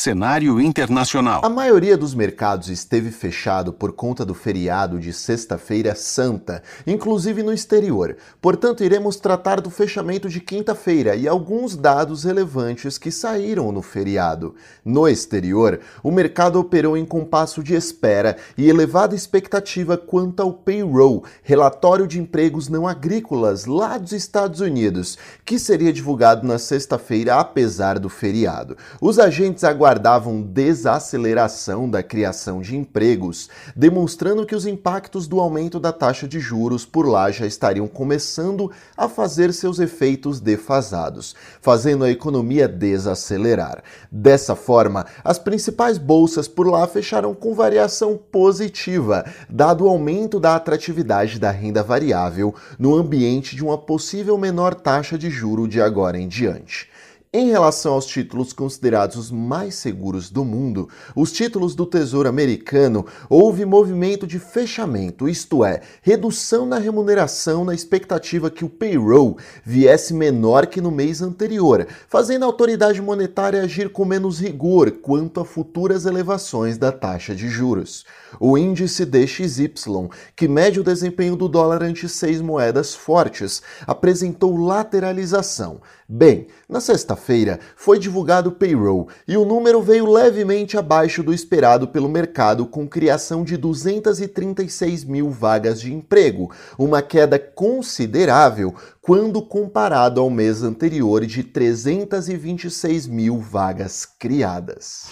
Cenário internacional. A maioria dos mercados esteve fechado por conta do feriado de Sexta-feira Santa, inclusive no exterior. Portanto, iremos tratar do fechamento de quinta-feira e alguns dados relevantes que saíram no feriado. No exterior, o mercado operou em compasso de espera e elevada expectativa quanto ao payroll, relatório de empregos não agrícolas lá dos Estados Unidos, que seria divulgado na sexta-feira apesar do feriado. Os agentes aguardaram aguardavam desaceleração da criação de empregos, demonstrando que os impactos do aumento da taxa de juros por lá já estariam começando a fazer seus efeitos defasados, fazendo a economia desacelerar. Dessa forma, as principais bolsas por lá fecharam com variação positiva, dado o aumento da atratividade da renda variável no ambiente de uma possível menor taxa de juro de agora em diante. Em relação aos títulos considerados os mais seguros do mundo, os títulos do Tesouro Americano, houve movimento de fechamento, isto é, redução na remuneração na expectativa que o payroll viesse menor que no mês anterior, fazendo a autoridade monetária agir com menos rigor quanto a futuras elevações da taxa de juros. O índice DXY, que mede o desempenho do dólar ante seis moedas fortes, apresentou lateralização. Bem, na sexta-feira foi divulgado o payroll e o número veio levemente abaixo do esperado pelo mercado, com criação de 236 mil vagas de emprego, uma queda considerável quando comparado ao mês anterior de 326 mil vagas criadas.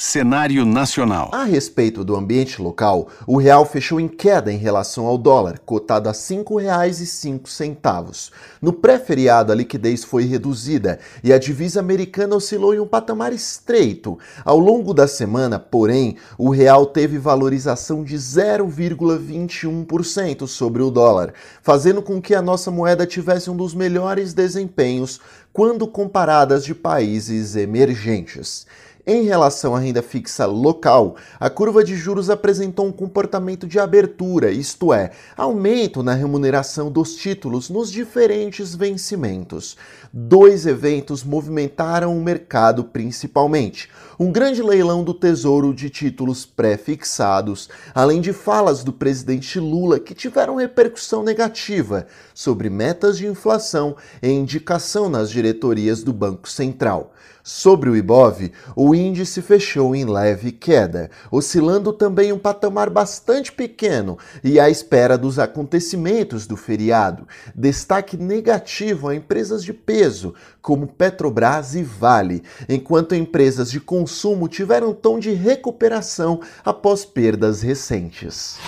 Cenário nacional. A respeito do ambiente local, o real fechou em queda em relação ao dólar, cotado a R$ 5,05. No pré-feriado, a liquidez foi reduzida e a divisa americana oscilou em um patamar estreito. Ao longo da semana, porém, o real teve valorização de 0,21% sobre o dólar, fazendo com que a nossa moeda tivesse um dos melhores desempenhos quando comparadas de países emergentes. Em relação à renda fixa local, a curva de juros apresentou um comportamento de abertura, isto é, aumento na remuneração dos títulos nos diferentes vencimentos. Dois eventos movimentaram o mercado principalmente: um grande leilão do Tesouro de títulos pré-fixados, além de falas do presidente Lula que tiveram repercussão negativa sobre metas de inflação e indicação nas diretorias do Banco Central. Sobre o Ibov, o índice fechou em leve queda, oscilando também um patamar bastante pequeno e à espera dos acontecimentos do feriado. Destaque negativo a empresas de peso, como Petrobras e Vale, enquanto empresas de consumo tiveram tom de recuperação após perdas recentes.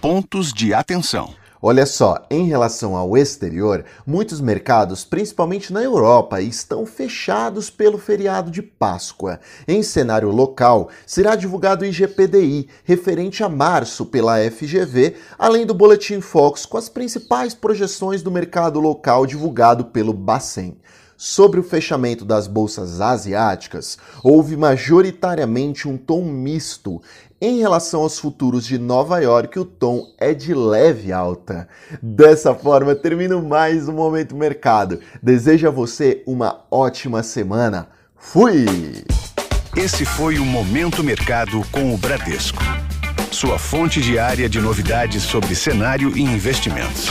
Pontos de atenção. Olha só, em relação ao exterior, muitos mercados, principalmente na Europa, estão fechados pelo feriado de Páscoa. Em cenário local, será divulgado o IGPDI, referente a março pela FGV, além do Boletim Fox com as principais projeções do mercado local divulgado pelo Bacen. Sobre o fechamento das bolsas asiáticas, houve majoritariamente um tom misto. Em relação aos futuros de Nova York, o tom é de leve alta. Dessa forma, termino mais um Momento Mercado. Desejo a você uma ótima semana. Fui! Esse foi o Momento Mercado com o Bradesco. Sua fonte diária de novidades sobre cenário e investimentos.